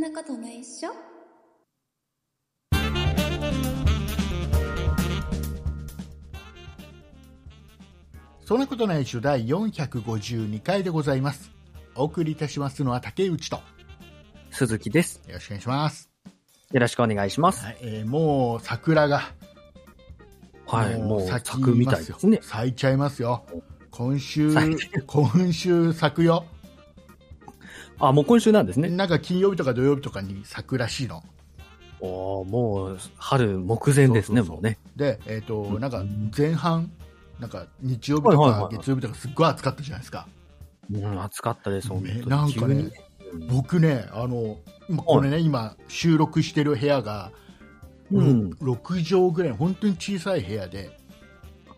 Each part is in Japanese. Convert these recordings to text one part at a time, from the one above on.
んなことないっしょ？そんなことないっしょ第452回でございます。お送りいたしますのは竹内と。よ鈴木です。ろしくお願いします。よろしくお願いします。はい、えーもう桜が、はい、もう咲くみたいですね。咲いちゃいますよ。今週今週咲くよ。あ、もう今週なんですね。なんか金曜日とか土曜日とかに咲くらしいの。おーもう春目前ですね、そうそうそうもうね。で、えっ、と、うんなんか前半、なんか日曜日とか月曜日とかすっごい暑かったじゃないですか。うん、暑かったです、本当。なんかね僕ね、あの、今これね、今収録してる部屋が、うん。6畳ぐらいの本当に小さい部屋で、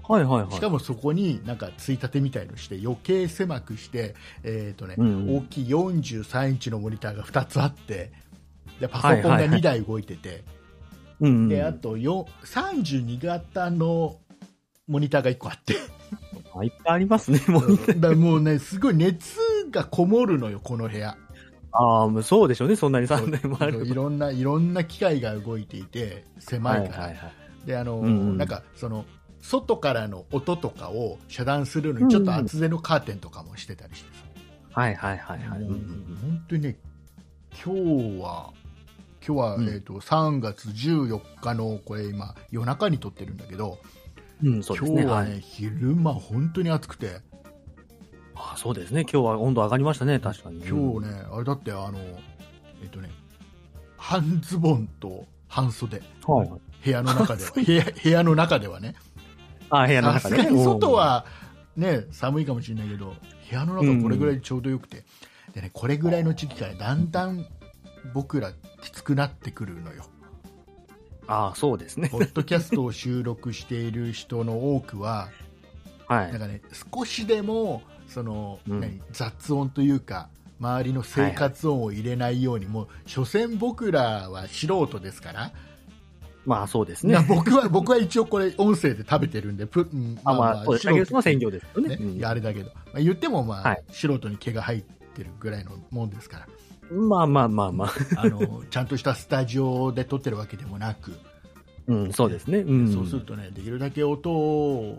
はいはいはい。しかもそこになんかついたてみたいのして余計狭くして、えーとねうん大きい43インチのモニターが2つあってでパソコンがはい。はいはい2台動いてて、うんうん。であとよ32型のモニターが1個あって。あいっぱいありますね、もう。だもうねすごい熱がこもるのよこの部屋。ああ、そうでしょうね、そんなに3年もあるいろんないろんな機械が動いていて狭いから、はいはいはい。であの、うんうん。なんかその外からの音とかを遮断するのにちょっと厚手のカーテンとかもしてたりしてさ、はいはいはいはい。もううん本当にね今日は今日は、うん。えー、と3月14日のこれ今夜中に撮ってるんだけど、うん、うんそうですね。今日はね、はい。昼間本当に暑くて。あそうですね、今日は温度上がりましたね、確かに。今日ね、あれだってあのえっ、とね半ズボンと半袖。はいはい。部屋の中で。は部屋部屋の中ではねあ部屋のさ中でね。外はね寒いかもしれないけど部屋の中これぐらいでちょうどよくて、でねこれぐらいの時期からだんだん僕らきつくなってくるのよああ、そうですね。ポッドキャストを収録している人の多くははい。なんかね少しでもその、うん何雑音というか周りの生活音を入れないように、もう所詮僕らは素人ですから、まあそうですねな。僕は僕は一応これ音声で食べてるんでプ、うんあまあ、そうです。竹内さんは専業ですよねね。あれだけど、まあ、言っても、まあはい素人に毛が入ってるぐらいのもんですからまあまあまあまあ。あのちゃんとしたスタジオで撮ってるわけでもなく、うん、そうですね。うん。そうするとねできるだけ音を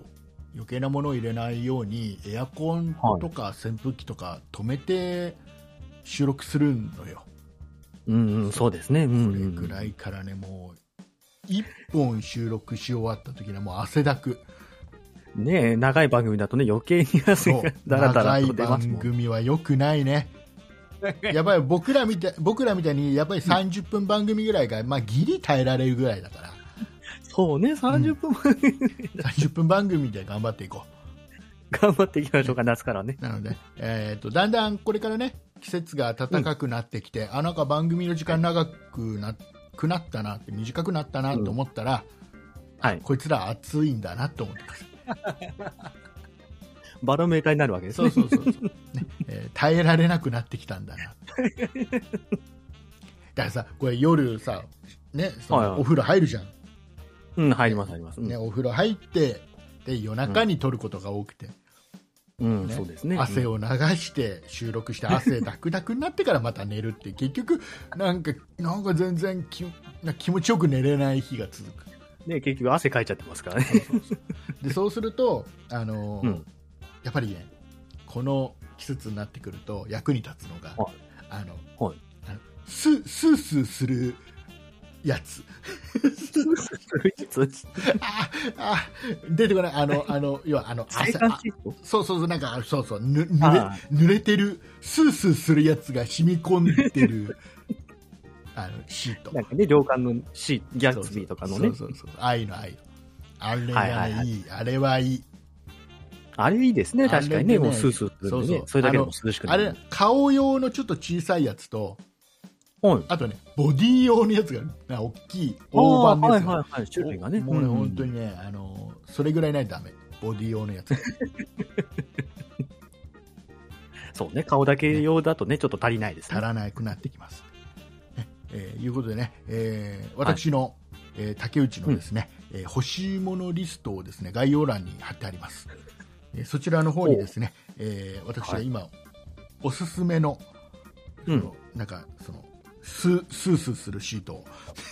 余計なものを入れないようにエアコンとか扇風機とか止めて収録するのよ、うん、うん、そうですね。うん、これうん。ぐらいからねもう1本収録し終わった時にはもう汗だく。ねえ、長い番組だとね、余計に汗がだらだらと長い番出ますもん。組は良くないね。やっぱり僕らみたい僕らみたいにやっぱり30分番組ぐらいが、まあ、ギリ耐えられるぐらいだから。そうね、30分前に30分番組で頑張っていこ 頑張っていきましょうか、夏からね。うなので、えー、とだんだんこれからね季節が暖かくなってきて、あなんか番組の時間長くなくなったなって短くなったなと思ったら、はい。こいつら暑いんだなと思ってください。バロメーターになるわけですそうね。そうそうそう、ね。えー耐えられなくなってきたんだな。だからさこれ夜さ、ね、そはいはい。のお風呂入るじゃん、うん、入ります、入ります。ね、お風呂入ってで夜中に撮ることが多くて、うん、ね。そうですね。汗を流して収録して 汗ダクダクになってからまた寝るって結局なんかなんか全然気な気持ちよく寝れない日が続く。ね、結局汗かいちゃってますからね。でそうするとあのーうん。やっぱりねこの季節になってくると役に立つのが、はい。あのはい。あのススースーするやつ。ああ出てこない。あのあの要はあの生汗そうそうそうなんかそうそうぬ濡あれ濡れてるスースーするやつが染み込んでる あのシート。なんかね、涼感のシートギャツビーとかのね。そう。そうそう。ああいうのああいうの。あれはいはいはい。あれはいい。あれいいですね、確かにね。ねもうスースーするんでそうそう。ね。それだけでも涼しくなる。あれ。顔用のちょっと小さいやつとはい。あとねボディ用のやつがな大きい大判のやつがはいはいはい。種類がね。もうね、うん本当にねあのそれぐらいないとダメボディ用のやつ そうね、顔だけ用だとね、ちょっと足りないですね。足らなくなってきます。ねえーいうことでね、えー私の、えー竹内のですね、えー欲しいものリストをですね概要欄に貼ってあります。えーそちらの方にですね、えー私が今、おすすめの、うんそのなんかそのスースースーするシートを、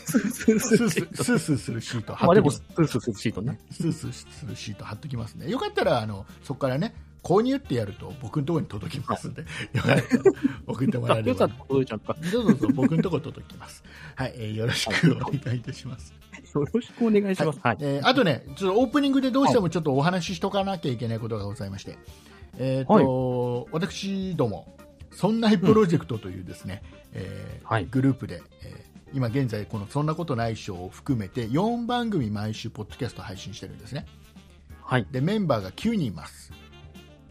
スースースーススーースースーするシートまあでも、スースーするシートね。スースーするシート貼っときますね。よかったら、あの、そこからね、購入ってやると僕のところに届きますんで、よかったら送ってもらえればよかった。ら届いちゃった。どうぞどうぞ僕のところ届きます。はい、えーよろしくお願いいたします。よろしくお願いします。はい。えーあとね、ちょっとオープニングでどうしてもちょっとお話ししとかなきゃいけないことがございまして、えっ、と、私ども、そんないプロジェクトというですね、えーはいグループで、えー今現在このそんなことない賞を含めて4番組毎週ポッドキャスト配信してるんですね。はい。で、メンバーが9人います。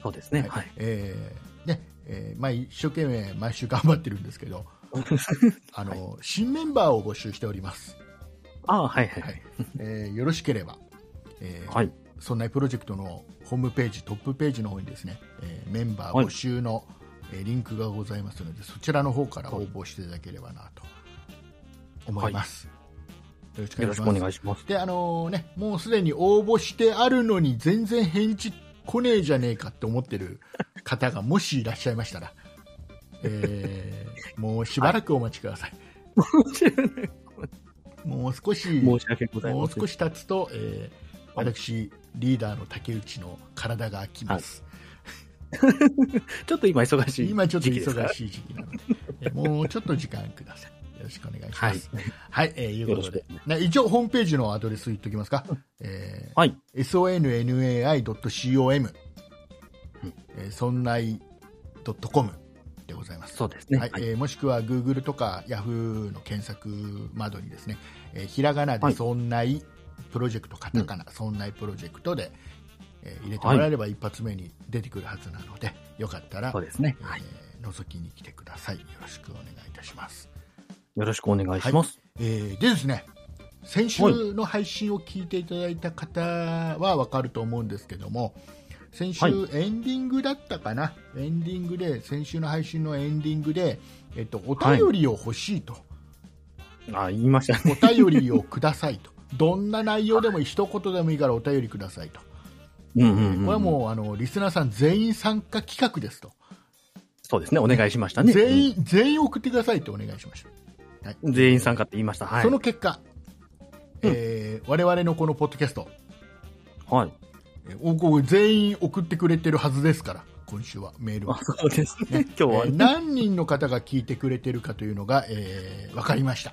そうですね。はい。えーね、えーまあ一生懸命毎週頑張ってるんですけど、あの、新メンバーを募集しております。ああ、はいはいは。はいいえーよろしければ、えーはい。そんなプロジェクトのホームページ、トップページの方にですね、えーメンバー募集の、えーリンクがございますので、そちらの方から応募していただければなと思います。よろしくおよろしく願いします。お願いします。で、あのね、もうすでに応募してあるのに全然返事来ねえじゃねえかって思ってる方がもしいらっしゃいましたら、えーもうしばらくお待ちください。もう少し、申し訳ございませんもう少。し経つと、えー私、リーダーの竹内の体が空きます。ちょっと今忙しい今ちょっと忙しい時期なので、えーもうちょっと時間ください。よろしくお願いしはいます。。はい、えーいうことでよろし、な一応ホームページのアドレス言っておきますか？えーはい。sonnai.com、うんえーそんない .com でございます。そうですね。はいはい。えーもしくは Google とか Yahoo の検索窓にですね、えーひらがなではいそんないプロジェクト、カタカナ、そんないプロジェクトで、えー入れてもらえれば一発目に出てくるはずなので、よかったら、そうですね。えーはい。覗きに来てください。よろしくお願いいたします。よろしくお願いします。えーでですね、先週の配信を聞いていただいた方は分かると思うんですけども、先週、はいエンディングだったかな、エンディングで、先週の配信のエンディングで、えっと、お便りを欲しいと、あ、言いましたね。お便りをくださいと、どんな内容でも一言でもいいからお便りくださいと、うんうんうん。これはもうあのリスナーさん全員参加企画ですと、そうですね。お願いしましたね。全員全員送ってくださいってお願いしました。はいうん全員参加って言いました。はい。その結果、えー我々のこのポッドキャスト、はい。全員送ってくれてるはずですから、今週はメールをあ、そうですね。今日はえー何人の方が聞いてくれてるかというのが、えー分かりました。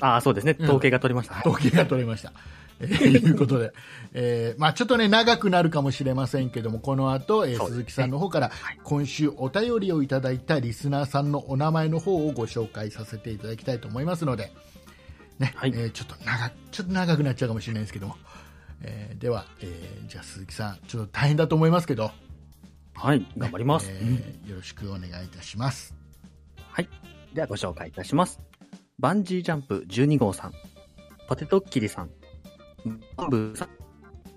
あ、そうですね。統計が取れました。はい統計が取れました。え ーいうことで、えーまあ、ちょっとね、長くなるかもしれませんけども、この後、えー鈴木さんの方から、今週お便りをいただいたリスナーさんのお名前の方をご紹介させていただきたいと思いますので、ね、はいえーちょっと長、ちょっと長くなっちゃうかもしれないですけども、えーでは、えーじゃあ鈴木さん、ちょっと大変だと思いますけど、はい。頑張ります。えうんーよろしくお願いいたします。はい。ではご紹介いたします。バンジージャンプ12号さん、ポテトッキリさん、バンブーさん、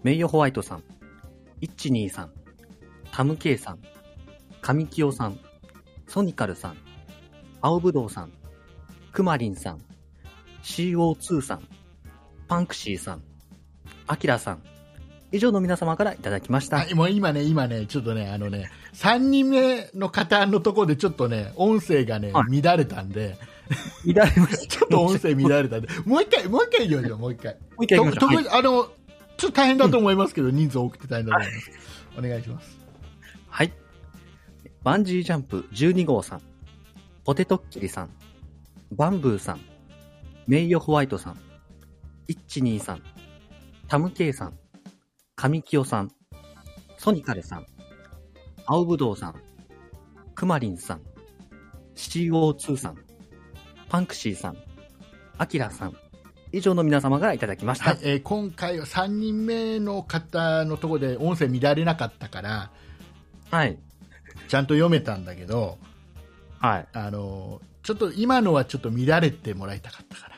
メイヨホワイトさん、イッチニーさん、タムケイさん、カミキヨさん、ソニカルさん、青ぶどうさん、クマリンさん、CO2 さん、パンクシーさん、アキラさん、以上の皆様からいただきました。はい、もう今ね、今ね、ちょっとね、あのね、3人目の方のところでちょっとね、音声がね、は乱れたんで、乱れました。ちょっと音声乱れたんで、もう一回、もう一回行きましょう、もう一回。もう一回行きましょう。はい。あの、ちょっと大変だと思いますけど、人数多くて大変だと思います。お願いします。はい。バンジージャンプ12号さん、ポテトッキリさん、バンブーさん、メイヨホワイトさん、イッチニーさん、タムケイさん、カミキヨさん、ソニカルさん、青ぶどうさん、クマリンさん、CO2 さん、パンクシーさん、アキラさん、以上の皆様がいただきました。はい、えー今回は3人目の方のところで音声乱れなかったから、はい。ちゃんと読めたんだけど、はい。あの、ちょっと今のはちょっと乱れてもらいたかったから。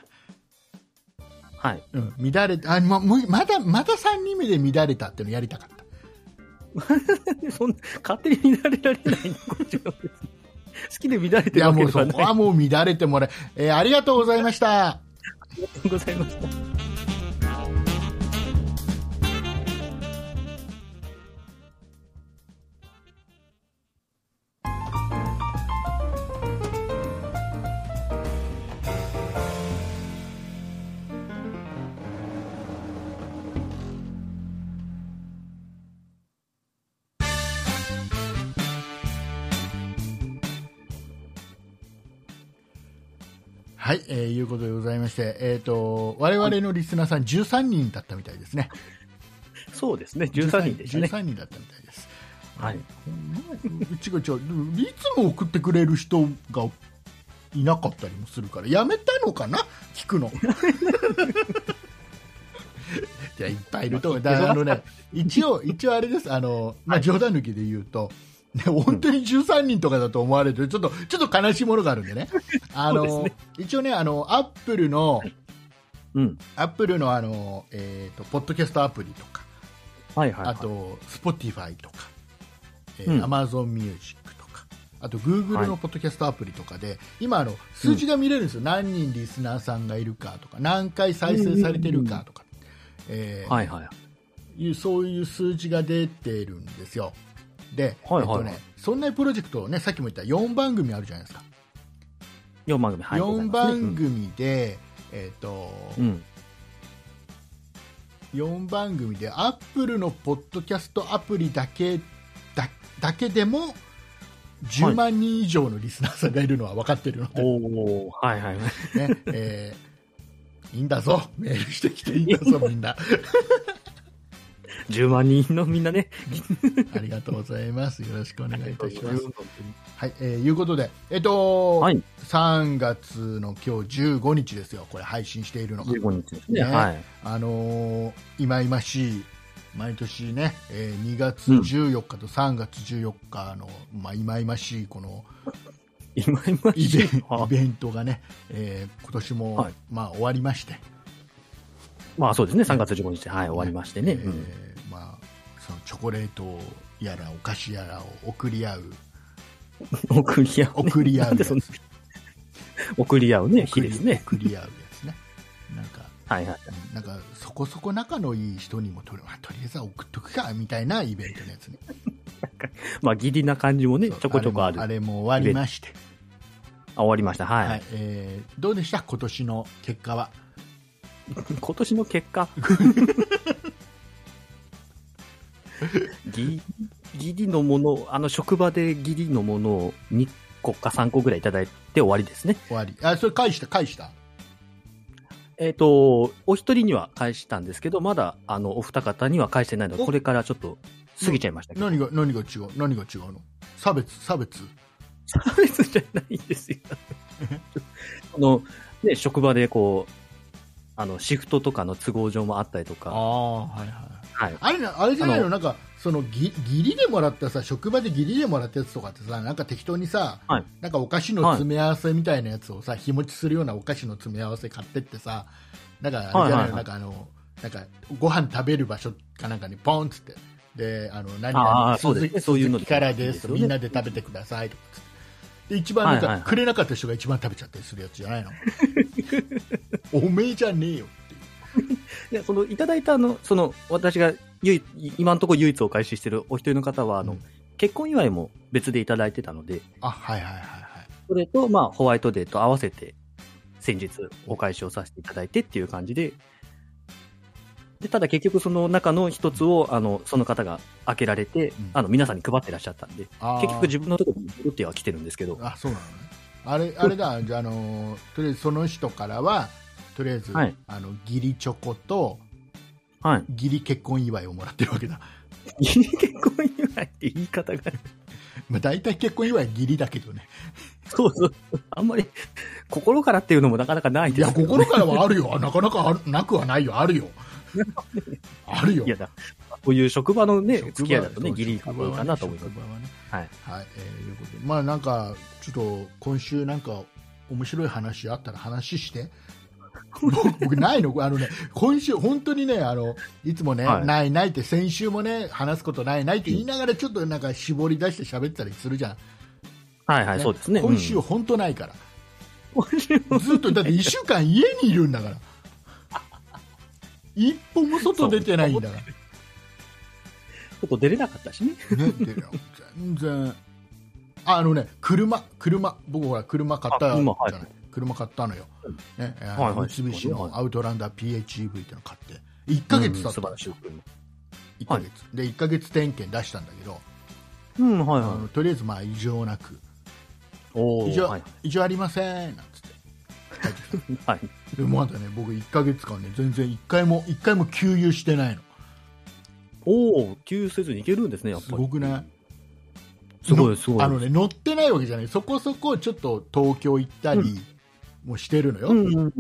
はい。うん、乱れあままだまだ3人目で乱れたっていうのやりたかった。そんな、勝手に乱れられないの？こっちは別に好きで乱れいやてるわけもうそこはない。はもう乱れてもらえ、えーありがとうございました。ありがとうございました。えーいうことでございまして、えっ、と、我々のリスナーさん13人だったみたいですね。そうですね、13人でしたね。13人だったみたいです。はい。うん違う違う、いつも送ってくれる人がいなかったりもするから、やめたのかな？聞くの。じゃあいっぱいいると思う。だからあのね、一応、一応あれです。あの、まあ、冗談抜きで言うと、ね、本当に13人とかだと思われると、ちょっと、ちょっと悲しいものがあるんでね。あの、そうです一応ね、あの、アップルの、うん。アップルのあの、えっ、と、ポッドキャストアプリとか、はいはい、はい。あと、Spotify とか、えーうん Amazon Music とか、あと Google はいのポッドキャストアプリとかで、今あの、数字が見れるんですよ、何人リスナーさんがいるかとか、何回再生されてるかとか、えーはいはい。いうそういう数字が出てるんですよ。で、はいはいはいえっとね、そんなプロジェクトね、さっきも言った4番組あるじゃないですか。4番組、はい。4番組で、えっ、と、うん。うん。4番組でアップルのポッドキャストアプリだけだだけでも10万人以上のリスナーさんがいるのは分かってるので、おおはいはいはい。ねえーいいんだぞメールしてきていいんだぞみんな 10万人のみんなね。ありがとうございます。よろしくお願いいたします。はい、えーいうことでえっ、と、はい。3月の今日15日ですよ。これ配信しているのが。15日ですね。ね。はい。あのー、今々しい、毎年ね、えー2月14日と3月14日の、まあ、今々しいこの今今イベンあ。イベントがね、えー今年も、はい。まあ、終わりまして、まあそうですね、3月15日。で、はい、終わりましてね。えーまあ、そのチョコレートやらお菓子やらを送り合う、うん。送り合う、ね。送り合う送り合うね、日送りですね。送り合うやつね。なんかはいはい。うんなんかそこそこ仲のいい人にもとり,、まあ、とりあえずは送っとくかみたいなイベントのやつね。まあ、義理な感じもね、ちょこちょこある。あれもあれも終わりまして、あ終わりました。はい。はいえーどうでした？今年の結果は 今年の結果？義義理のもの、あの、職場で義理のものを2個か3個ぐらいいただいて終わりですね。終わり。あそれ返した返した？えっ、と、お一人には返したんですけど、まだ、あの、お二方には返してないので、お？これからちょっと過ぎちゃいましたけど。何が何が違う？何が違うの？差別差別？差別じゃないんですよ。あの、ね、職場でこう、あの、シフトとかの都合上もあったりとか、ああはいはいはい。あれなあれじゃないあののなんかそのぎ義理でもらったさ職場で義理でもらったやつとかってさなんか適当にさ、はい。なんかお菓子の詰め合わせみたいなやつをさ、日持ちするようなお菓子の詰め合わせ買ってってさなんかあれじゃない？の、なんかあのなんかご飯食べる場所かなんかにポンっつって。であの何あ々あそうですね。そういうのでからです。みんなで食べてくださいとかつって。で一番なんか、くれなかった人が一番食べちゃったりするやつじゃないの？おめえじゃねえよ いうで、その、いただいたあの、その、私が唯一、今のところ唯一お返ししてるお一人の方は、あの、うん結婚祝いも別でいただいてたので、あはいはいはいはい。それと、まあ、ホワイトデーと合わせて、先日お返しをさせていただいてっていう感じで、で、ただ結局その中の一つを、あの、その方が開けられて、うん。あの、皆さんに配ってらっしゃったんで、結局自分のところに戻っては来てるんですけど、あそうなのね。あれあれだじゃあ、あのーとりあえずその人からはとりあえず、はい。あの義理チョコとはい。義理結婚祝いをもらってるわけだ、結婚祝いって言い方が、まあ、大体結婚祝い義理だけどね。そうそう、あんまり、心からっていうのもなかなかないいやです心からはあるよ。なかなかあるなくはないよ。あるよ。あるよ。いやだ、こういう職場のね、付き合いだとね、そうギリかなと思います。ねはい。はい、えーいうことで。まあなんかちょっと今週なんか面白い話あったら話して僕僕ないの？あのね今週本当にねあのいつもね、はい。ないないって先週もね話すことないないって言いながらちょっとなんか絞り出して喋ったりするじゃん、はいはい、ね。そうですね。今週うん本当ないから、今週も。ずっとだって1週間家にいるんだから。一歩も外出てないんだから。ちょっと出れなかったしね。ね、で全然。ああのね車車僕ほら車買ったじゃない。あ車買ったのよ、ねえーはいはい。三菱はいのアウトランダー PHEV っていうの買って。1ヶ月経ったうんですよ、。1ヶ月、で1ヶ月点検出したんだけど、うん、はいあはい。のとりあえずまあ異常なく。異常,、はい。異常ありません。なんつって。帰ってきた。はい。でまだね僕1ヶ月間ね全然1回も一回も給油してないの。おお、給油せずにいけるんですね、やっすぱり。ごくない？すごい、すごい。あのね乗ってないわけじゃない。そこそこちょっと東京行ったりもしてるのよ、うんうん。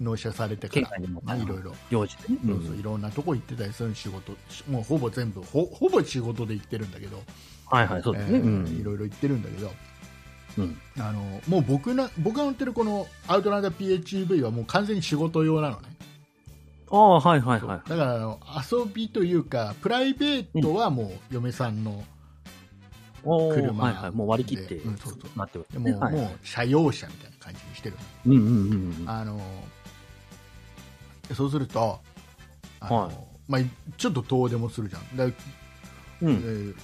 納車されてから。まあいろいろ。用事でね。そうそう。いろんなとこ行ってたりする仕事。もうほぼ全部ほほぼ仕事で行ってるんだけど、はいはい、そうですね。えーうん。いろいろ行ってるんだけど。うん。あのもう僕な僕が乗ってるこのアウトランダー PHEV はもう完全に仕事用なのね。ああ、はいはいはい。だからあの遊びというかプライベートはもう嫁さんの、車はいはい。もう割り切ってでうんそうそうなってるでも,、ねはいもう車用車みたいな感じにしてるうんうんうんうん。あのそうするとあの、はいまあ、ちょっと遠出もするじゃんだ、うえん。ー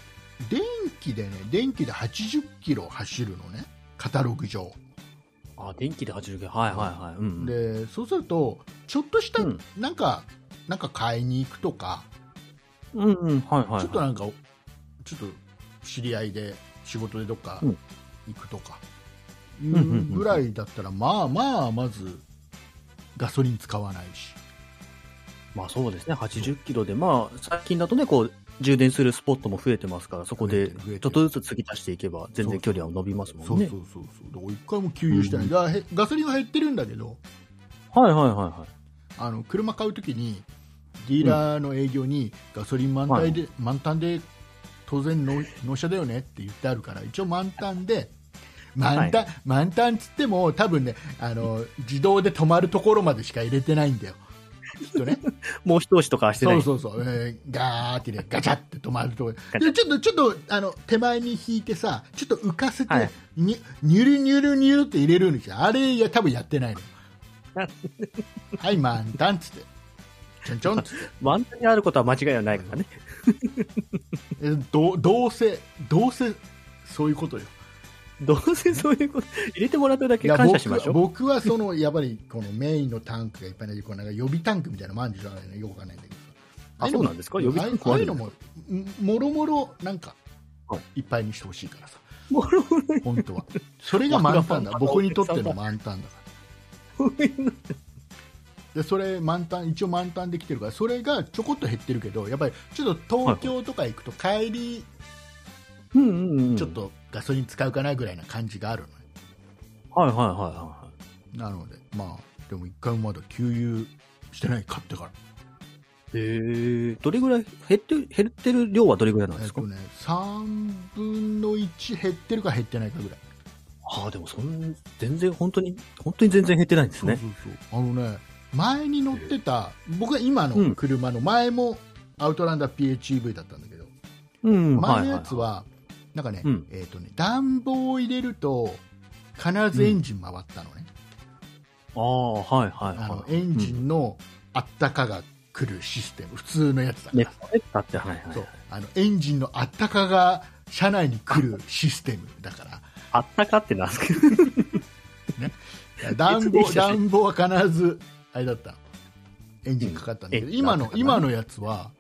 電気でね電気で80キロ走るのねカタログ上あ、電気で80キロ。はいはいはい。うん。でそうするとちょっとした、うんなんかなんか買いに行くとか、うんうん、はいはいはい。ちょっとなんかちょっと知り合いで仕事でどっかうん。行くとか、いんうんうんうぐらいだったらまあまあまずガソリン使わないし。まあそうですね、80キロで、まあ最近だとね、こう、充電するスポットも増えてますから、そこでちょっとずつ継ぎ足していけば、全然距離は伸びますもんね。そうそうそうそう。一回も給油してない、だからへガソリンは減ってるんだけどはいはいはいはい。あの車買うときにディーラーの営業にガソリン満タンで、満タンで当然納納車だよねって言ってあるから一応満タンで満タン、満タンつっても多分ねあの自動で止まるところまでしか入れてないんだよ。きっとね。もう一押しとかはしてない。そうそうそう、えーガーってねガチャって止まるところ。でちょっとちょっとあの手前に引いてさちょっと浮かせて、はい。にニュルニュルニュルって入れるんですよ。あれや多分やってないの はい満タンっつってちょんちょん。っつって満タンにあることは間違いはないからね。えどどうせどうせそういうことよ。どうせそういうこと、入れてもらっただけ感謝しましょう。僕僕はそのやっぱりこのメインのタンクがいっぱいないこうなんか予備タンクみたいなのもあるんじゃない。のよくわかんないんだけど。あ、そうなんですか？予備タンクあるああいうのもんもろもろなんかはいいっぱいにしてほしいからさ。もろもろ本当は。それが満タンだ。僕にとっての満タンだからでそれ満タン一応満タンできてるからそれがちょこっと減ってるけどやっぱりちょっと東京とか行くと帰りうんうんうん。ちょっ。とガソリン使うかなぐらいな感じがあるのねはいはいはいはなのでまあでも一回もまだ給油してない買ってからえ、どれぐらい、減ってる、減ってる量はどれぐらいなんですか？えっとね3分の1減ってるか減ってないかぐらいああ、でもそん、全然本当に、本当に全然減ってないんですね。そうそうそうあのね前に乗ってた僕は今の車の前もアウトランダー PHEV だったんだけどうん、前のやつはなんかね,、うん。えーとね暖房を入れると必ずエンジン回ったのね、ああ、はいはいあのはい。エンジンのあったかが来るシステム。普通のやつだから、熱ね、だって、はいはいそう。あのエンジンのあったかが車内に来るシステムだから。あったかってなんですか？暖房暖房は必ずあれだった。のエンジンかかったんだけど、うん今の？え今のやつは、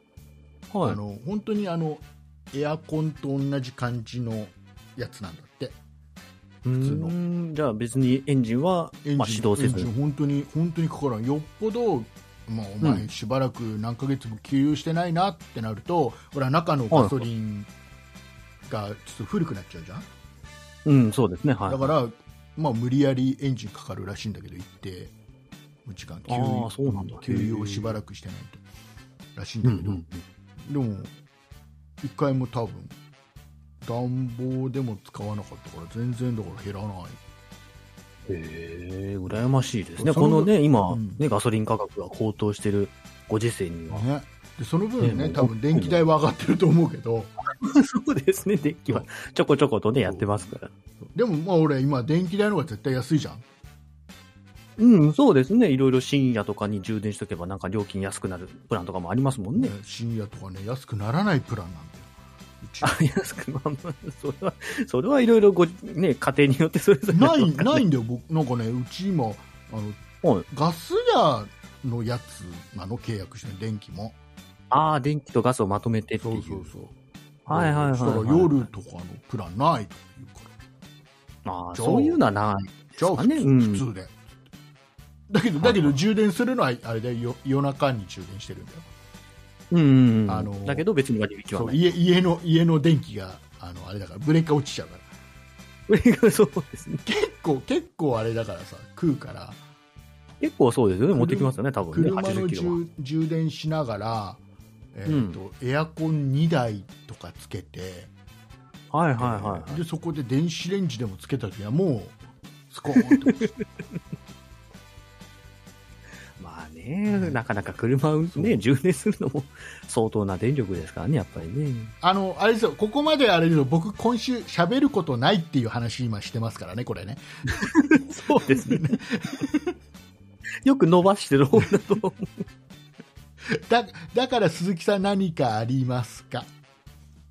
はい。あ。の本当にあのエアコンと同じ感じのやつなんだって。普通の。じゃあ別にエンジンは、エンジン,、まあ、始動せず。本当に本当にかからん。よっぽどまあ、お前しばらく何ヶ月も給油してないなってなると、ほら中のガソリンがちょっと古くなっちゃうじゃん、うん、そうですね。はい。だから、まあ、無理やりエンジンかかるらしいんだけど一定の時間給あ油ーそうなんだ。給油をしばらくしてないと。らしいんうんだけど、でも一回も多分暖房でも使わなかったから全然だから減らない。へえ、羨ましいですね。このね、今、うん。ね、ガソリン価格が高騰してるご時世には。ね。でその分ねね多分電気代は上がってると思うけど。そうですね、電気はちょこちょことね、やってますから。でもまあ俺今電気代の方が絶対安いじゃんうん、そうですね。いろいろ深夜とかに充電しとけば、なんか料金安くなるプランとかもありますもんね。ね深夜とかね安くならないプランなんだよ。うちあ、安く、まあまあ、それは、それはいろいろご、ね、家庭によってそれぞれない。ないんだよ僕。なんかねうち今あのはい。ガス屋のやつなの契約してる電気も。ああ、電気とガスをまとめてってそいう。うそうそう。はいはいはいはい。そしたら夜とかのプランないとか言うから。ああ、そういうのはない。じゃあ普通でだけどだけど充電するのはあれだよよ夜中に充電してるんだようんうんうん。あのーだけど別に割引はない。家家の家の電気があのあれだからブレーカー落ちちゃうからそうですね。結構結構あれだからさ食うから結構そうですよね。持ってきますよね、多分ね。車の80キロは。充充電しながら、えーとエアコン2台とかつけて、はいはいはいはい。でそこで電子レンジでもつけた時はもうスコーンと 落ちてまあね、なかなか車をね、充電するのも相当な電力ですからね、やっぱりね。あのあれですよ。ここまであれですよ。僕今週喋ることないっていう話今してますからねこれね。そうですね。よく伸ばしてる方だと。思う。だだから鈴木さん何かありますか？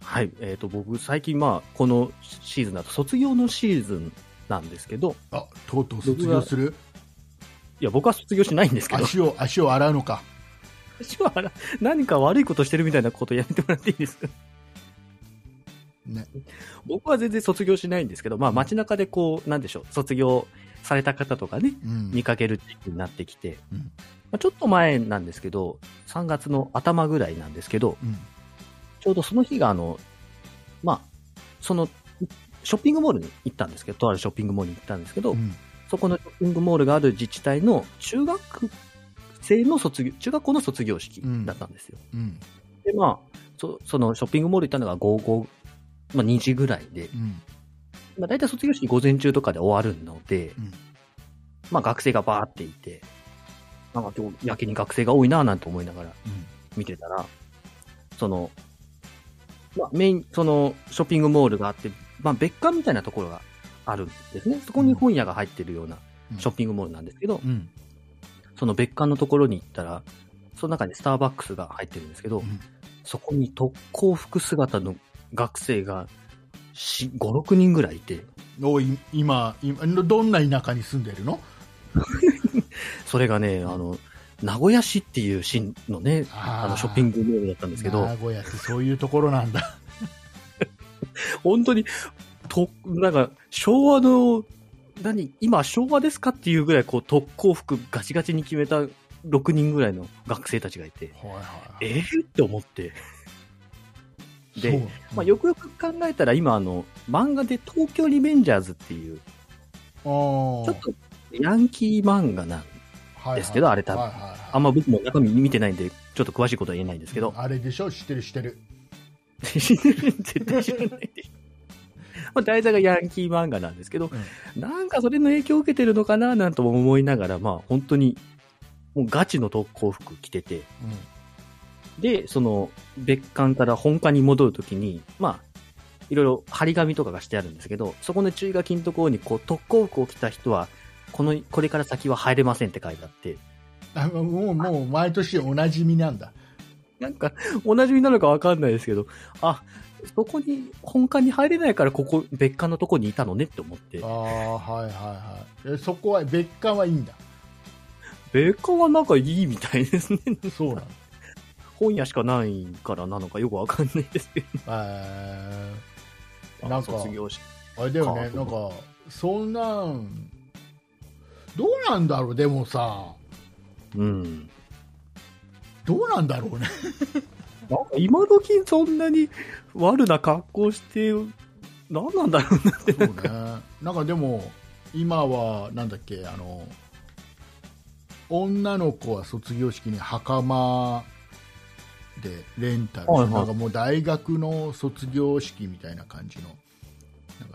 はい。えっ、と、僕、最近まあ、このシーズンだと卒業のシーズンなんですけど、あとうとう卒業する？いや、僕は卒業しないんですけど、足を足を洗うのか。私はあら何か悪いことしてるみたいなことやめてもらっていいですか？ね。僕は全然卒業しないんですけど、まあ街中でこう、なんでしょう、卒業された方とかね、うん。見かけるっていう風になってきて、うん。まあ、ちょっと前なんですけど、3月の頭ぐらいなんですけど、うん。ちょうどその日があの、まあ、その、ショッピングモールに行ったんですけど、とあるショッピングモールに行ったんですけど、うんそこのショッピングモールがある自治体の中学生の卒業、中学校の卒業式だったんですよ。うん。で、まあ、そそのショッピングモール行ったのが午後、まあ2時ぐらいで、うん。まあ大体卒業式午前中とかで終わるので、うん。まあ学生がバーっていて、なんか今日やけに学生が多いなぁなんて思いながらうん。見てたら、その、まあメイン、そのショッピングモールがあって、まあ別館みたいなところがあるんですね。そこに本屋が入ってるようなショッピングモールなんですけど、うん。その別館のところに行ったら、その中にスターバックスが入ってるんですけど、うん。そこに特攻服姿の学生が4、5、6人ぐらいいて、おい今今どんな田舎に住んでるの？それがね、あの、名古屋市っていう市のね、あの、ショッピングモールだったんですけど。名、古屋ってそういうところなんだ。本当に、と、なんか、昭和の、何、今昭和ですかっていうぐらい、こう、特攻服ガチガチに決めた6人ぐらいの学生たちがいて、はいはいえー、って思って。でまあ、よくよく考えたら、今、あの、漫画で東京リベンジャーズっていう、ちょっと、ヤンキー漫画なんはいはい。ですけどあれ多分。はいはいはい。あんま僕も中身見てないんで、ちょっと詳しいことは言えないんですけど、あれでしょ？知ってる知ってる。絶対知らないでしょ。まあ、題材がヤンキー漫画なんですけど、なんかそれの影響を受けてるのかななんとも思いながら、まあ本当に、もうガチの特攻服着てて、で、その、別館から本館に戻るときに、まあ、いろいろ張り紙とかがしてあるんですけど、そこの注意書きのところに、こう、特攻服を着た人は、この、これから先は入れませんって書いてあって、あもうもう毎年おなじみなんだ。なんか、おなじみなのかわかんないですけど、あ、そこに、本館に入れないから、ここ、別館のとこにいたのねって思って。あ、あはいはいはい。えそこは別館はいいんだ。別館はなんかいいみたいですね。そうなんだ。本屋しかないからなのかよくわかんないですけど。えー。なんか卒業式。あれだよね。か。なんかそんなんどうなんだろうでもさ。うん。どうなんだろうねなんか今時そんなに悪な格好して、何なんだろうなって。そうねなんかでも今はなんだっけあの女の子は卒業式に袴でレンタル、はいはいなんかもう大学の卒業式みたいな感じの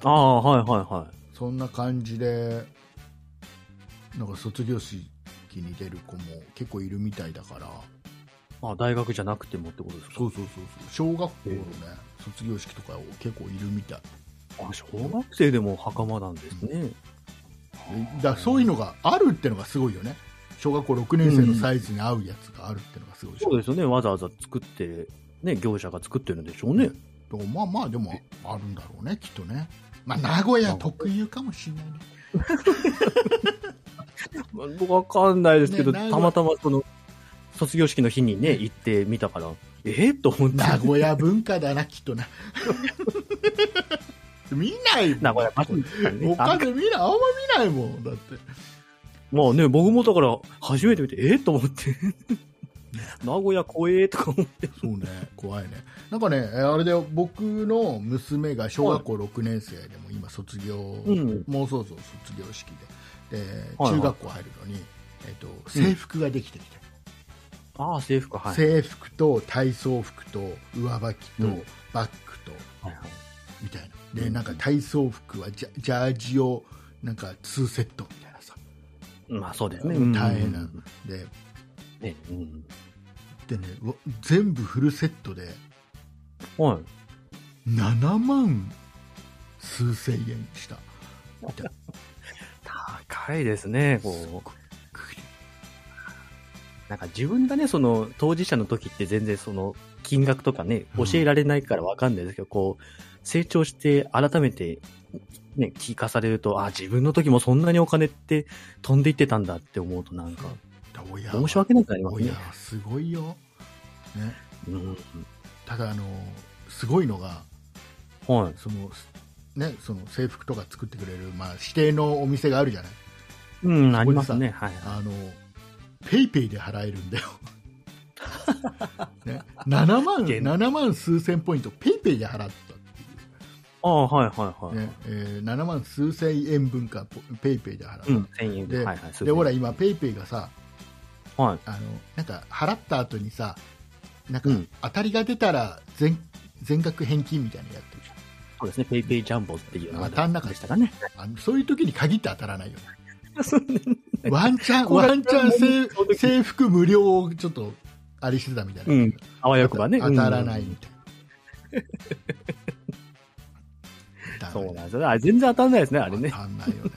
ああ、はいはいはい。そんな感じでなんか卒業式に出る子も結構いるみたいだからあ大学じゃなくてもってことですか？そうそうそうそう。小学校のね卒業式とか結構いるみたい。あ、小学生でも袴なんですね。だそういうのがあるってのがすごいよね。小学校6年生のサイズに合うやつがあるってのがすごいでしょ。そうですよね。わざわざ作って、ね、業者が作ってるんでしょうね。まあまあでもあるんだろうねきっとね。まあ名古屋特有かもしれないね。僕わかんないですけど、ねたまたまその、卒業式の日にね、行ってみたから、えー、と思って。名古屋文化だなきっとな。見ないもん。名古屋他で見ないあんま見ないもんだって。まあね、僕もだから、初めて見て、えと思って。名古屋怖えとか思って。そうね、怖いね。なんかね、えーあれで僕の娘が小学校6年生でも今卒業、うん。もうそうそう卒業式で、ではい。中学校入るのに、えっと制服ができてきて、ああ、制服、はい。制服と体操服と上履きとうんバッグとはいはいみたいな。で、うんなんか体操服はジャジャージをなんか2セットみたいなさ。まあそうですね。大変なうんで、ね、うん。でね、全部フルセットではい。7万数千円した。みたいな 高いですね、すこう。なんか自分がね、その、当事者の時って全然その、金額とかね、うん教えられないからわかんないですけど、こう、成長して改めて、ね、聞かされると、あ、自分の時もそんなにお金って飛んでいってたんだって思うとなんか、申し訳なくなりますねすごいよ、ね、うん。ただあのすごいのがはい。その、ね、その制服とか作ってくれる、まあ、指定のお店があるじゃないうん、ありますね。はい。あのペイペイで払えるんだよ、ね、7, 万現7万数千ポイントペイペイで払ったってああ、はいはいはい。いう、ね。えー7万数千円分かペイペイで払った、うん、1000円で。ではいはい。でほら今ペイペイがさはい。あのなんか払った後にさなんかうん。当たりが出たら全全額返金みたいなのやってるじそうですね、ペイペイジャンボっていうのが当たんなかった。でしたかね。ゃんあのそういう時に限って当たらないよね。そうねワンチャンワンチャン制制服無料をちょっとあれしてたみたいな、うん。あわよくばね。当たらないうんみたいな、そうなんですよね。あれ全然当たんないですね、あれね当。たんないよね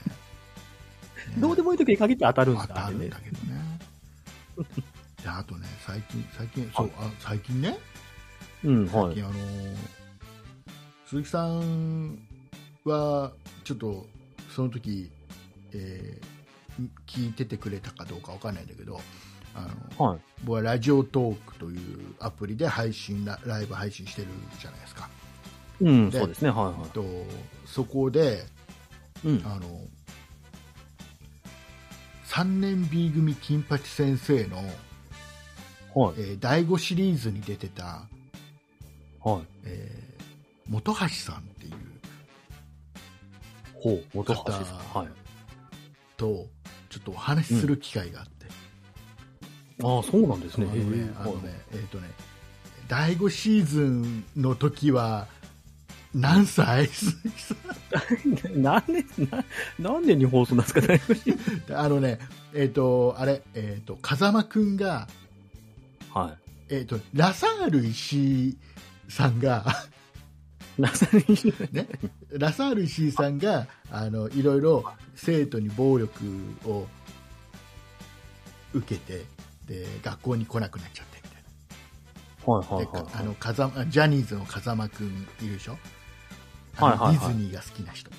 どうでもいい時に限って当たるんですか、あれね当たるんだ。けどねであとね最近最近そうあ最近ねうん、はい。最近あのー鈴木さんはちょっとその時、えー聞いててくれたかどうかわかんないんだけどあのはい。僕はラジオトークというアプリで配信ラライブ配信してるじゃないですかうん、でそうですね、はいはとそこでい。うん。あの3年 B 組金八先生の、はい。えー第5シリーズに出てた、はい。えー本橋さんっていうほう、元橋ですか。方はい。とちょっとお話しする機会があって、ああ、そうなんですね。あのねあのねえーとね第5シーズンの時は何歳？鈴木さん何年、な何年に放送なんですか、大学シ あのね、えっ、と、あれ、えっ、と、風間くんが、はい。えっ、と、ラサール石井さんが、なさにね、ラサール石井さんが、あの、いろいろ生徒に暴力を受けて、で、学校に来なくなっちゃってみたいはいはいはいかあの、風間、ジャニーズの風間くんいるでしょ？あのはいはいはい。ディズニーが好きな人。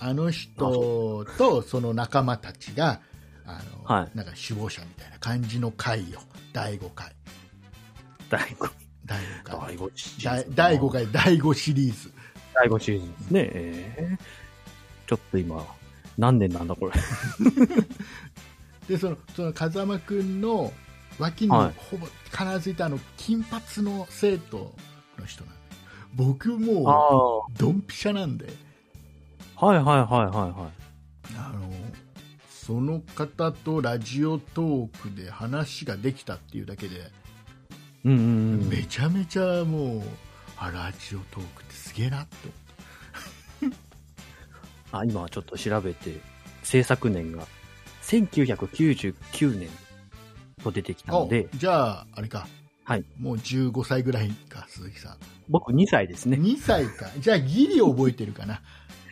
あの人とその仲間たちが、あの、はい。なんか首謀者みたいな感じの回よ。第5回。第5、第5回。第5シリー第ズ。第5。回、第5シリーズ。第5シリーズですね。ええちょっと今、何年なんだこれ。で、その、その風間くんの脇にはいほぼ必ずいたあの、金髪の生徒の人なんで。僕あもあ。う、ドンピシャなんで、はいはいはいはいはあの、その方とラジオトークで話ができたっていうだけで、い。うんうんうん。めちゃめちゃもう、あ、ラジオトークってすげえなって思って。あ、今ちょっと調べて、制作年が1999年と出てきたので、あじゃあ、あれか。はい。もう15歳ぐらいか、鈴木さん。僕2歳ですね。2歳か。じゃあ、ギリ覚えてるかな。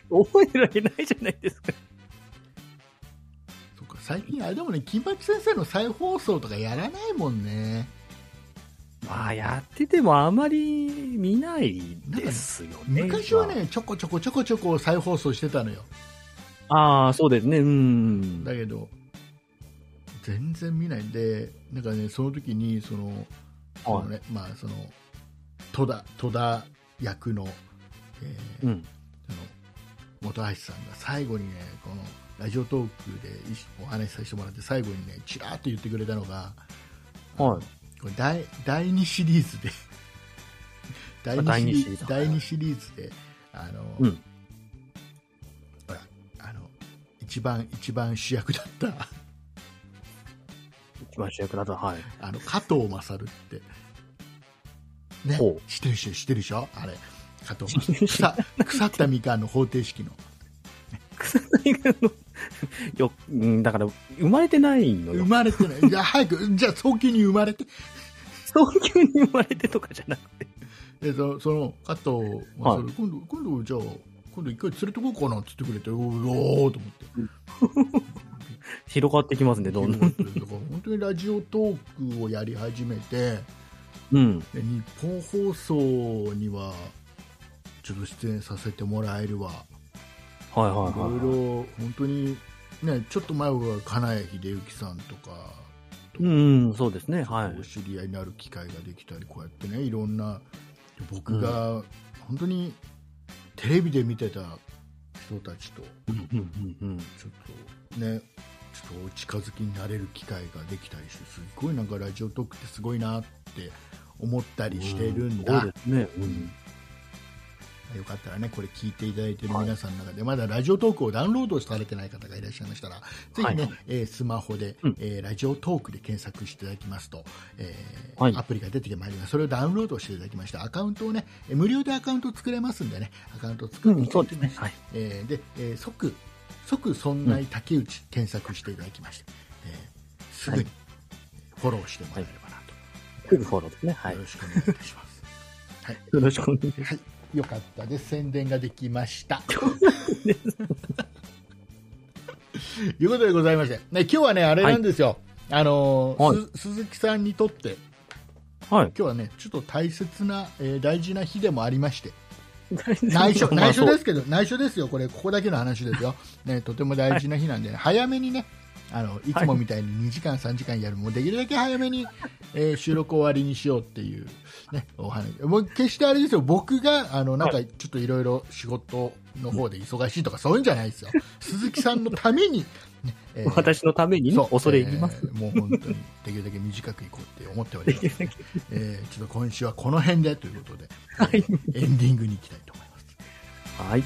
覚えてるわけないじゃないですか。そっか、最近、あれでもね、金八先生の再放送とかやらないもんね。まあ、やっててもあまり見ないですよね。昔はね、ちょこちょこちょこちょこ再放送してたのよ。まあ。ああ、そうですね。うん。だけど、全然見ないで、なんかね、その時に、その、そのね、まあ、その、戸田、戸田役の、えーうん。その本橋さんが最後にね、このラジオトークでお話しさせてもらって最後にねちらっと言ってくれたのがはい。これ第第2シリーズで。第2第シリーズ二シリーズ。第二シリーズであの、うん。ほらあの一番一番主役だった。一番主役だと、はい。あの加藤勝って。ね。知ってる人知ってるでしょあれ。加藤。勝腐腐ったみかんの方程式の。草薙の、よ、うん だから、生まれてないのよ。生まれてないじゃあ早くじゃあ早急に生まれて早急に生まれてとかじゃなくて。でそその加藤勝、今度今度じゃあ今度一回連れてこうかなって言ってくれておおーと思って 広がってきますね、どんどん。だから本当にラジオトークをやり始めてうん。で日本放送にはちょっと出演させてもらえるわはいはいいろいはい。ろ本当にねちょっと前は金谷秀幸さんとかうん、そうですね、はいお。知り合いになる機会ができたりこうやってねいろんな僕が本当にテレビで見てた人たちとうんうんうんうん。ちょっとねちょっとお近づきになれる機会ができたりしてすごいなんかラジオトークってすごいなって思ったりしてるんだ、そうですね。うん。よかったらねこれ聞いていただいている皆さんの中で、まだラジオトークをダウンロードされてない方がいらっしゃいましたらぜひね、えースマホで、うんえーラジオトークで検索していただきますと、えアプリが出てまいりますそれをダウンロードしていただきましてアカウントをねえー無料でアカウント作れますんでねアカウントを作ってうん、そうですね。はい。えーで、えー即即そんな竹内検索していただきまして、えーすぐにフォローしてもらえればなと、すぐフォローですね。はい。よよろしくお願いいたします。はい、ろしくお願いします。はい、よかったです。宣伝ができました。いうことでございまして、ね、今日はね、あれなんですよ。あのーはいす鈴木さんにとって、はい。今日はね、ちょっと大切な、えー大事な日でもありまして、内内緒、内緒ですけど、内緒ですよ、これ、ここだけの話ですよ。ね、とても大事な日なんで、早めにね、あの、いつもみたいに2時間、3時間やる、もうできるだけ早めに、えー収録終わりにしようっていう、ね、お話。もう決してあれですよ、僕が、あの、なんか、ちょっといろいろ仕事の方で忙しいとか、そういうんじゃないですよ。鈴木さんのために、ね、えー私のためにね恐れ入ります。えーもう本当にできるだけ短くいこうって思っております。できるだけ。えーちょっと今週はこの辺でということで、はいえーエンディングに行きたいと思います。はい。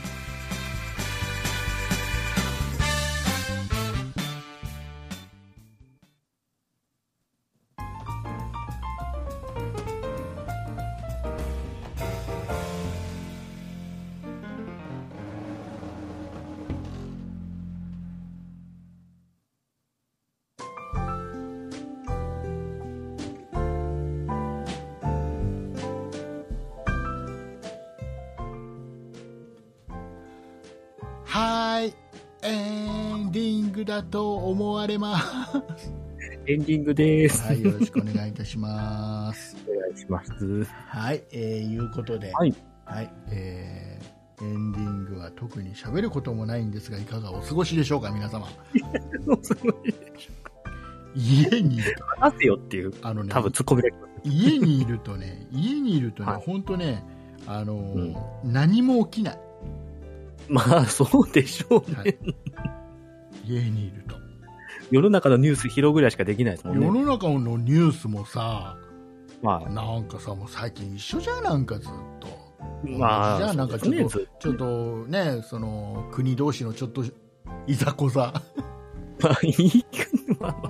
だと思われます。エンディングです。はい、よろしくお願いいたします。お願いします。はい、えー、いうことで、はい、はい、えー、エンディングは特に喋ることもないんですが、いかがお過ごしでしょうか、皆様。すごい。家にいると、話せよっていう、あのね、多分突っ込みが来ます。家にいるとね、家にいるとね、はい本当ね、あのー何も起きない。まあ、そうでしょうね。はい家にいると。世の中のニュース拾うぐらいしかできないですもんね。世の中のニュースもさ、まなんかさ、もう最近一緒じゃん、なんかずっと。あ、まあ、じゃあなんかちょっと、ちょっとね、その、国同士のちょっと、いざこざ。ずまあ、いいかまあ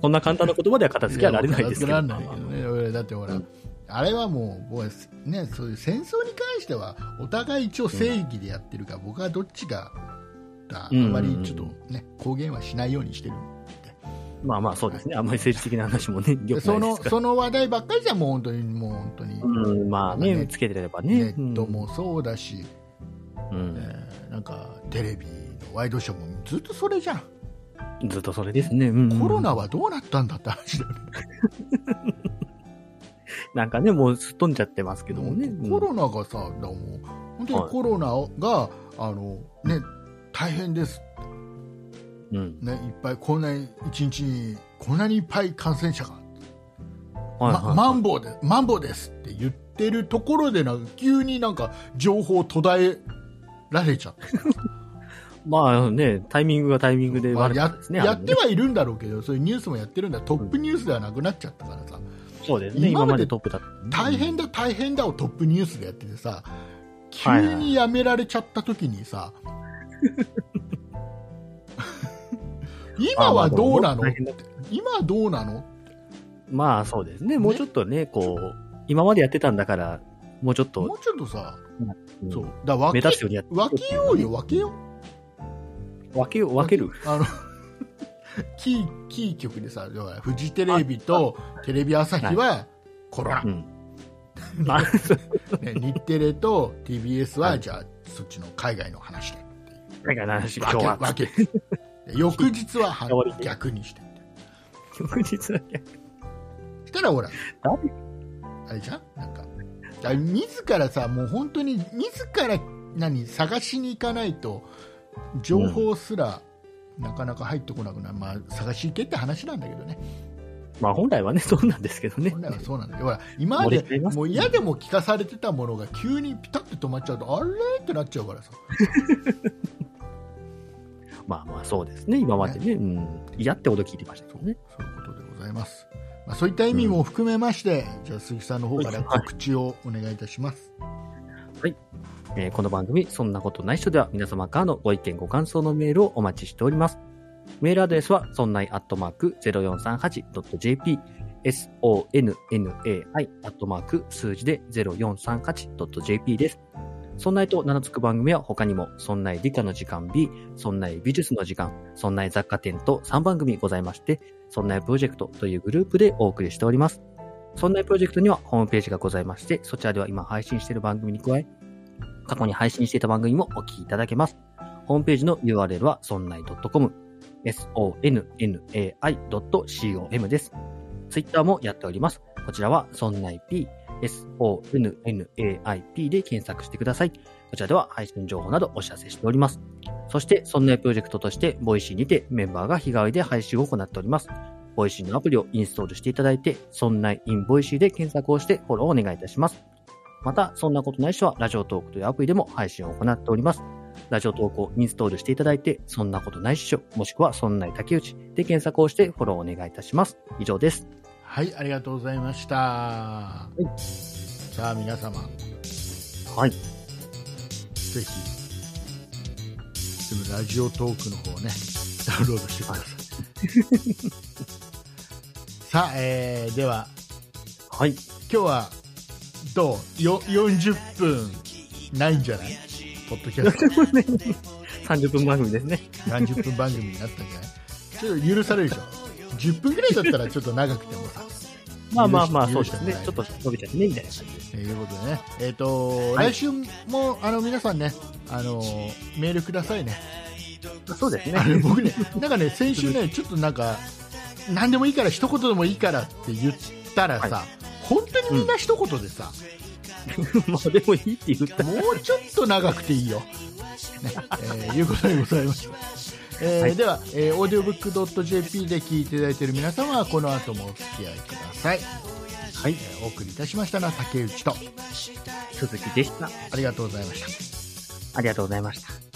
こんな簡単な言葉では片付けはられないですけど。けられないけどね俺だってほら、うんあれはもう、僕はね、そういう戦争に関しては、お互い一応正義でやってるから、僕はどっちが、あうんまりちょっとね、公言はしないようにしてる。まあまあ、そうですね。あんまり政治的な話もね、その。その話題ばっかりじゃもう本当に、もう本当に、うん、まあね、ねつけてればネね。ットもそうだし、うん、えーなんかテレビのワイドショーもずっとそれじゃん。うん。ずっとそれですね。うん、コロナはどうなったんだって話だよね。なんかね、もうすっ飛んじゃってますけどもね。うんコロナがさ、だもう本当にコロナが、あのね、大変です、うん。ね、いっぱいこんなに一日にこんなにいっぱい感染者が、はいはいまマンボウでマンボウですって言ってるところでなんか急になんか情報途絶えられちゃった まあね、タイミングがタイミングでまあや悪かったですね。やあれねってはいるんだろうけど、そういうニュースもやってるんだ、トップニュースではなくなっちゃったからさ、そうですね。今までトップだった。大変だ、大変だをトップニュースでやっててさ、急はいはいにやめられちゃった時にさ、今はどうなの？今はどうなの？まあそうですね。もうちょっとね、こう、今までやってたんだから、もうちょっともうちょっとさ、うん。そう、だ分け目立つようにやって分けようよ、分けよう。分けよう、分ける。あの、キー、キー局でさ、フジテレビとテレビ朝日はコロナ、うん。日テレと TBS は、はい。じゃあそっちの海外の話で海外の話、今日は。分け。翌日は 逆にして。翌日だけ。したらほら。誰あれじゃん？なんか。だから自らさもう本当に自ら何探しに行かないと情報すら、なかなか入ってこなくなる、まあ、探し行けって話なんだけどね、まあ本来はね、そうなんですけどね。本。来はそうなんだよ、ほら今までもう嫌でも聞かされてたものが急にピタッと止まっちゃうと、あれ？ってなっちゃうからさ、まあまあそうですね。今までね、うん。嫌ってほど聞いてましたけそうどね。そういうことでございます。まあ、そういった意味も含めまして、じゃあ鈴木さんの方から告知をお願いいたします。えーこの番組、そんなことない人では皆様からのご意見ご感想のメールをお待ちしております。メールアドレスは、そんないアットマーク 0438.jp、sonnai アットマーク数字で 0438.jp です。そんないと名の付く番組は他にも、そんない理科の時間 B、そんない美術の時間、そんない雑貨店と3番組ございまして、そんないプロジェクトというグループでお送りしております。そんないプロジェクトにはホームページがございまして、そちらでは今配信している番組に加え、過去に配信していた番組もお聞きいただけます。ホームページの URL は sonnai.com、sonnai.com です。ツイッターもやっております。こちらは sonnaip、sonnaip で検索してください。こちらでは配信情報などお知らせしております。そして、そんないプロジェクトとして、ボイシーにてメンバーが日替わりで配信を行っております。ボイシーのアプリをインストールしていただいて、そんない in ボイシーで検索をしてフォローをお願いいたします。また、そんなことないっしょは、ラジオトークというアプリでも配信を行っております。ラジオトークをインストールしていただいて、そんなことないっしょ、もしくはそんない竹内で検索をしてフォローをお願いいたします。以上です。はい、ありがとうございました。さあ、皆様、はい。ぜひ、ラジオトークの方ね、ダウンロードしてください。さあ、えー、では、はい。今日は、どう？よ ?40 分ないんじゃない？ポッドキャスト 30分番組ですね。30分番組になったんじゃない？ちょっと許されるでしょ10分ぐらいだったらちょっと長くてもさまあまあまあ、許そうですね。ちょっと伸びちゃってね、みたいな感じです。ということでね、えっ、と、はい来週もあの皆さんね、あのメールくださいね。そうですあね。れ僕ね、なんかね、先週ね、ちょっとなんか、何でもいいから、一言でもいいからって言ったらさ、は本当にみんな一言でさ、まあでもいいって言った。もうちょっと長くていいよ。ね、えーいうことでございます。えーはいでは、えー、オーディオブックドット JP で聞いていただいている皆様は、この後もお付き合いください。はい。えーお送りいたしましたのは竹内と、鈴木でした。ありがとうございました。ありがとうございました。